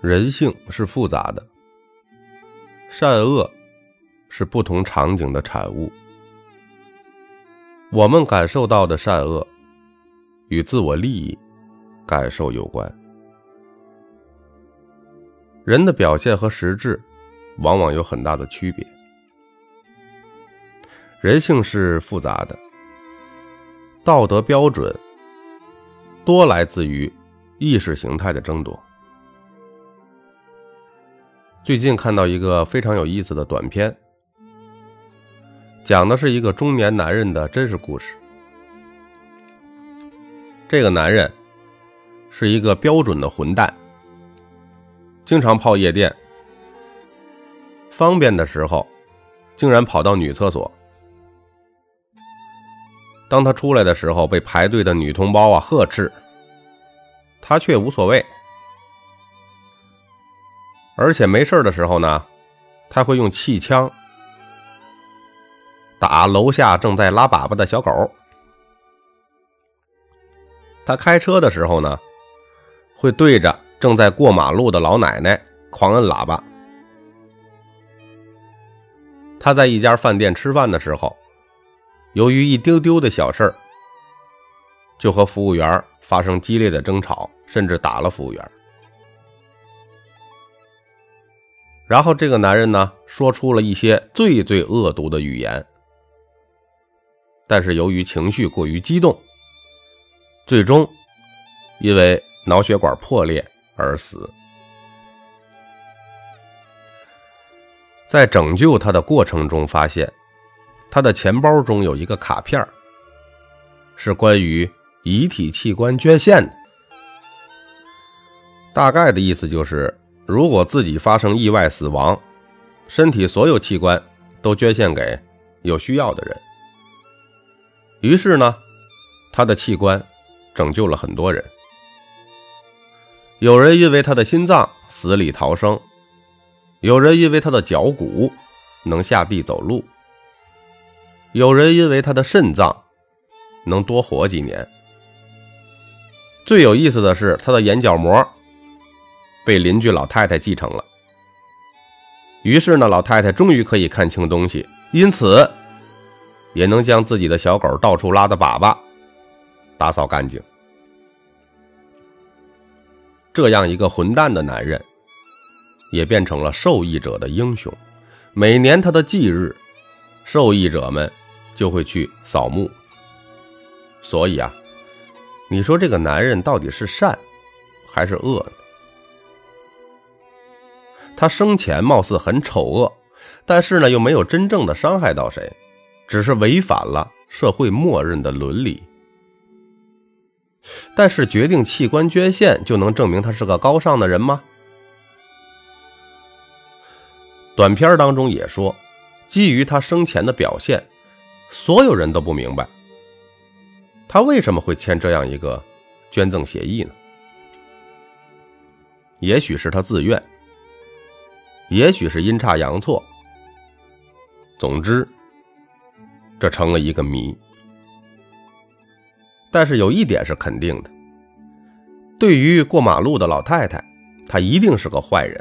人性是复杂的，善恶是不同场景的产物。我们感受到的善恶，与自我利益感受有关。人的表现和实质，往往有很大的区别。人性是复杂的，道德标准多来自于意识形态的争夺。最近看到一个非常有意思的短片，讲的是一个中年男人的真实故事。这个男人是一个标准的混蛋，经常泡夜店，方便的时候竟然跑到女厕所。当他出来的时候，被排队的女同胞啊呵斥，他却无所谓。而且没事的时候呢，他会用气枪打楼下正在拉粑粑的小狗。他开车的时候呢，会对着正在过马路的老奶奶狂摁喇叭。他在一家饭店吃饭的时候，由于一丢丢的小事儿，就和服务员发生激烈的争吵，甚至打了服务员。然后这个男人呢，说出了一些最最恶毒的语言，但是由于情绪过于激动，最终因为脑血管破裂而死。在拯救他的过程中，发现他的钱包中有一个卡片，是关于遗体器官捐献的，大概的意思就是。如果自己发生意外死亡，身体所有器官都捐献给有需要的人。于是呢，他的器官拯救了很多人。有人因为他的心脏死里逃生，有人因为他的脚骨能下地走路，有人因为他的肾脏能多活几年。最有意思的是他的眼角膜。被邻居老太太继承了，于是呢，老太太终于可以看清东西，因此也能将自己的小狗到处拉的粑粑打扫干净。这样一个混蛋的男人，也变成了受益者的英雄。每年他的忌日，受益者们就会去扫墓。所以啊，你说这个男人到底是善还是恶呢？他生前貌似很丑恶，但是呢，又没有真正的伤害到谁，只是违反了社会默认的伦理。但是，决定器官捐献就能证明他是个高尚的人吗？短片当中也说，基于他生前的表现，所有人都不明白，他为什么会签这样一个捐赠协议呢？也许是他自愿。也许是阴差阳错，总之，这成了一个谜。但是有一点是肯定的：对于过马路的老太太，她一定是个坏人；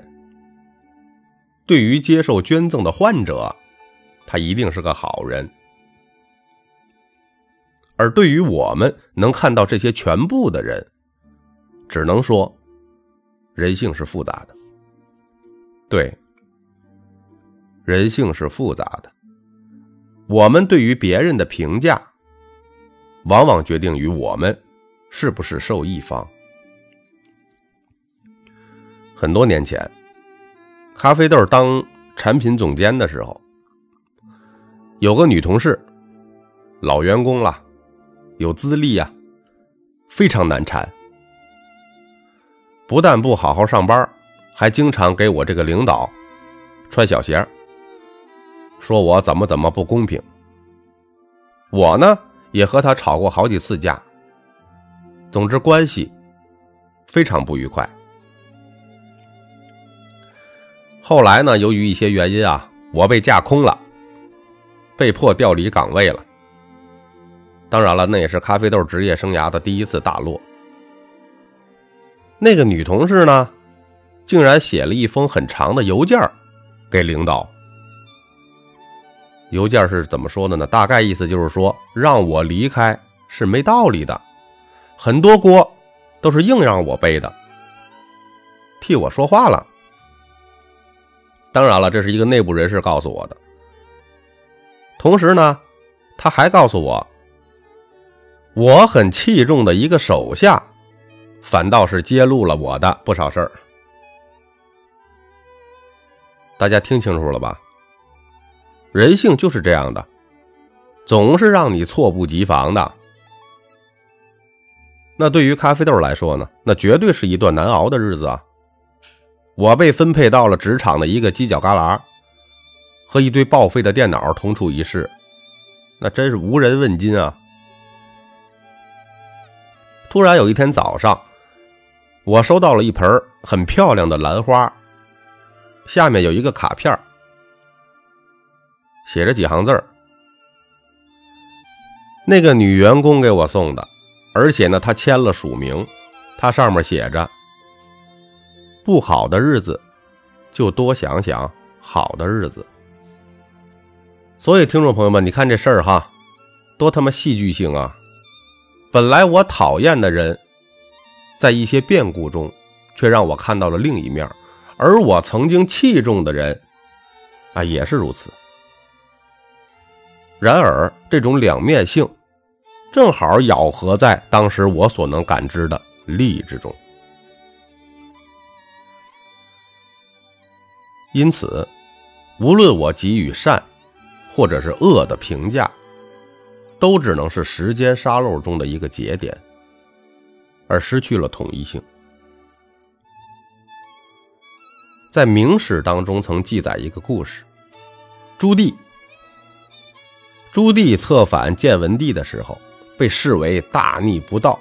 对于接受捐赠的患者，他一定是个好人。而对于我们能看到这些全部的人，只能说，人性是复杂的。对，人性是复杂的。我们对于别人的评价，往往决定于我们是不是受益方。很多年前，咖啡豆当产品总监的时候，有个女同事，老员工了，有资历呀，非常难缠，不但不好好上班。还经常给我这个领导穿小鞋，说我怎么怎么不公平。我呢也和他吵过好几次架，总之关系非常不愉快。后来呢，由于一些原因啊，我被架空了，被迫调离岗位了。当然了，那也是咖啡豆职业生涯的第一次大落。那个女同事呢？竟然写了一封很长的邮件给领导。邮件是怎么说的呢？大概意思就是说，让我离开是没道理的，很多锅都是硬让我背的，替我说话了。当然了，这是一个内部人士告诉我的。同时呢，他还告诉我，我很器重的一个手下，反倒是揭露了我的不少事儿。大家听清楚了吧？人性就是这样的，总是让你猝不及防的。那对于咖啡豆来说呢？那绝对是一段难熬的日子啊！我被分配到了职场的一个犄角旮旯。和一堆报废的电脑同处一室，那真是无人问津啊！突然有一天早上，我收到了一盆很漂亮的兰花，下面有一个卡片，写着几行字那个女员工给我送的，而且呢，她签了署名，它上面写着：“不好的日子，就多想想好的日子。”所以，听众朋友们，你看这事儿哈，多他妈戏剧性啊！本来我讨厌的人，在一些变故中，却让我看到了另一面；而我曾经器重的人，啊，也是如此。然而，这种两面性，正好咬合在当时我所能感知的利益之中。因此，无论我给予善。或者是恶的评价，都只能是时间沙漏中的一个节点，而失去了统一性。在明史当中曾记载一个故事：朱棣，朱棣策反建文帝的时候，被视为大逆不道。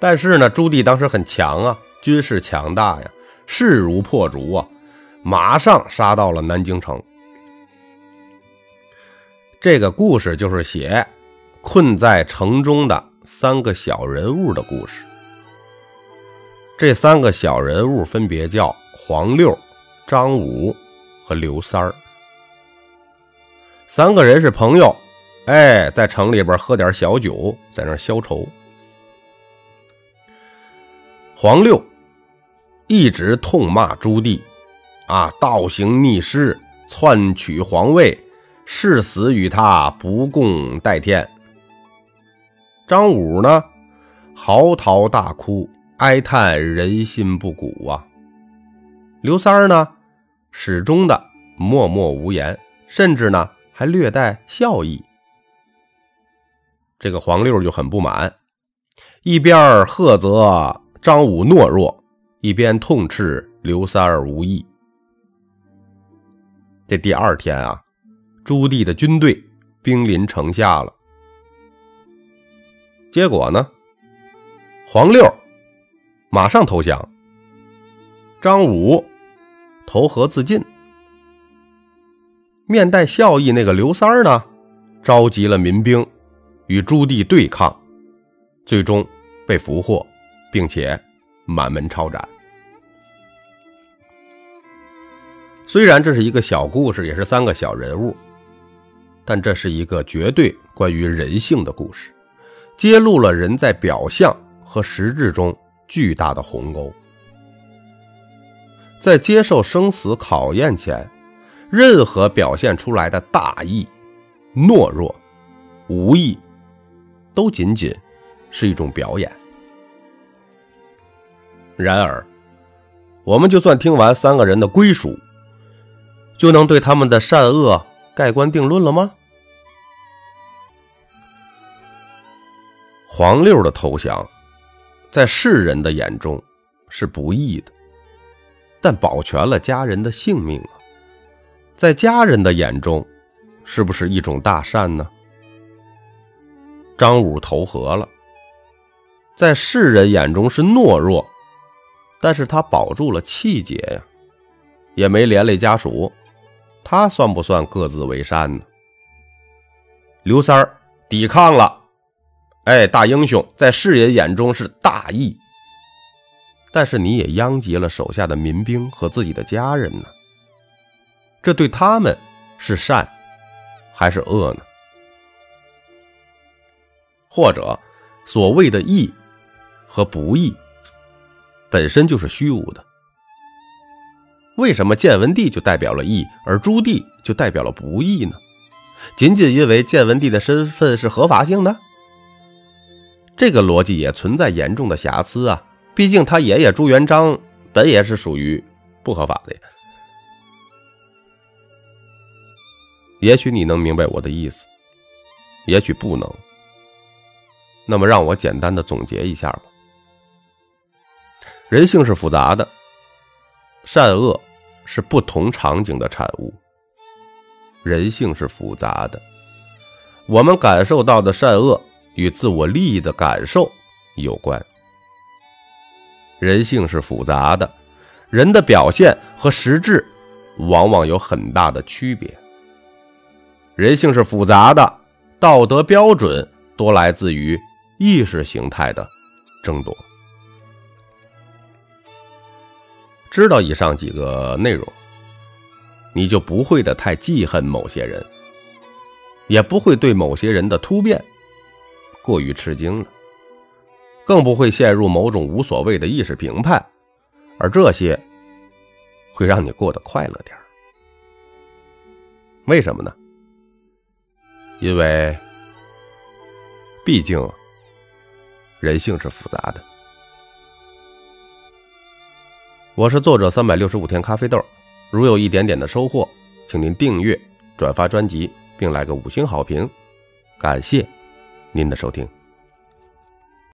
但是呢，朱棣当时很强啊，军事强大呀，势如破竹啊，马上杀到了南京城。这个故事就是写困在城中的三个小人物的故事。这三个小人物分别叫黄六、张五和刘三儿。三个人是朋友，哎，在城里边喝点小酒，在那消愁。黄六一直痛骂朱棣，啊，倒行逆施，篡取皇位。誓死与他不共戴天。张五呢，嚎啕大哭，哀叹人心不古啊。刘三儿呢，始终的默默无言，甚至呢还略带笑意。这个黄六就很不满，一边喝责张五懦弱，一边痛斥刘三儿无义。这第二天啊。朱棣的军队兵临城下了，结果呢？黄六马上投降，张武投河自尽。面带笑意那个刘三儿呢，召集了民兵与朱棣对抗，最终被俘获，并且满门抄斩。虽然这是一个小故事，也是三个小人物。但这是一个绝对关于人性的故事，揭露了人在表象和实质中巨大的鸿沟。在接受生死考验前，任何表现出来的大义、懦弱、无义，都仅仅是一种表演。然而，我们就算听完三个人的归属，就能对他们的善恶？盖棺定论了吗？黄六的投降，在世人的眼中是不义的，但保全了家人的性命啊！在家人的眼中，是不是一种大善呢？张武投河了，在世人眼中是懦弱，但是他保住了气节呀，也没连累家属。他算不算各自为善呢？刘三儿抵抗了，哎，大英雄在世人眼中是大义，但是你也殃及了手下的民兵和自己的家人呢。这对他们是善还是恶呢？或者，所谓的义和不义本身就是虚无的？为什么建文帝就代表了义，而朱棣就代表了不义呢？仅仅因为建文帝的身份是合法性的？这个逻辑也存在严重的瑕疵啊！毕竟他爷爷朱元璋本也是属于不合法的呀。也许你能明白我的意思，也许不能。那么让我简单的总结一下吧。人性是复杂的，善恶是不同场景的产物。人性是复杂的，我们感受到的善恶与自我利益的感受有关。人性是复杂的，人的表现和实质往往有很大的区别。人性是复杂的，道德标准多来自于意识形态的争夺。知道以上几个内容，你就不会的太记恨某些人，也不会对某些人的突变过于吃惊了。更不会陷入某种无所谓的意识评判，而这些会让你过得快乐点为什么呢？因为毕竟人性是复杂的。我是作者三百六十五天咖啡豆，如有一点点的收获，请您订阅、转发专辑，并来个五星好评，感谢您的收听。